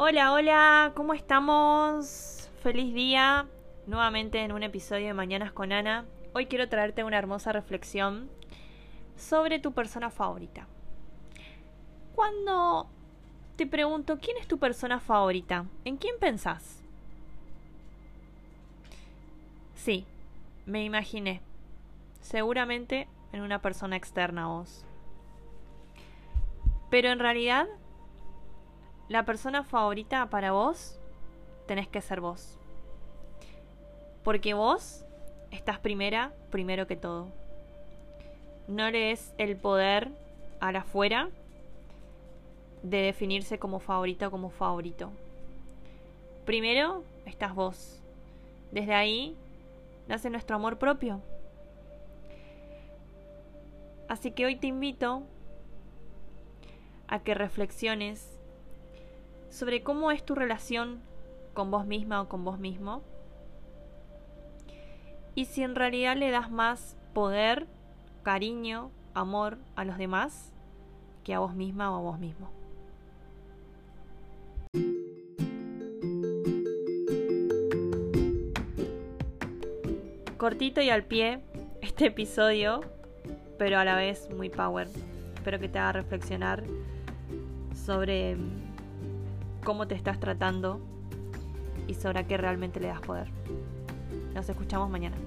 Hola, hola, ¿cómo estamos? Feliz día, nuevamente en un episodio de Mañanas con Ana. Hoy quiero traerte una hermosa reflexión sobre tu persona favorita. Cuando te pregunto, ¿quién es tu persona favorita? ¿En quién pensás? Sí, me imaginé. Seguramente en una persona externa a vos. Pero en realidad, la persona favorita para vos tenés que ser vos. Porque vos estás primera, primero que todo. No le des el poder a la afuera de definirse como favorita o como favorito. Primero estás vos. Desde ahí nace nuestro amor propio. Así que hoy te invito a que reflexiones sobre cómo es tu relación con vos misma o con vos mismo y si en realidad le das más poder, cariño, amor a los demás que a vos misma o a vos mismo. Cortito y al pie este episodio, pero a la vez muy power. Espero que te haga reflexionar sobre cómo te estás tratando y sobre qué realmente le das poder. Nos escuchamos mañana.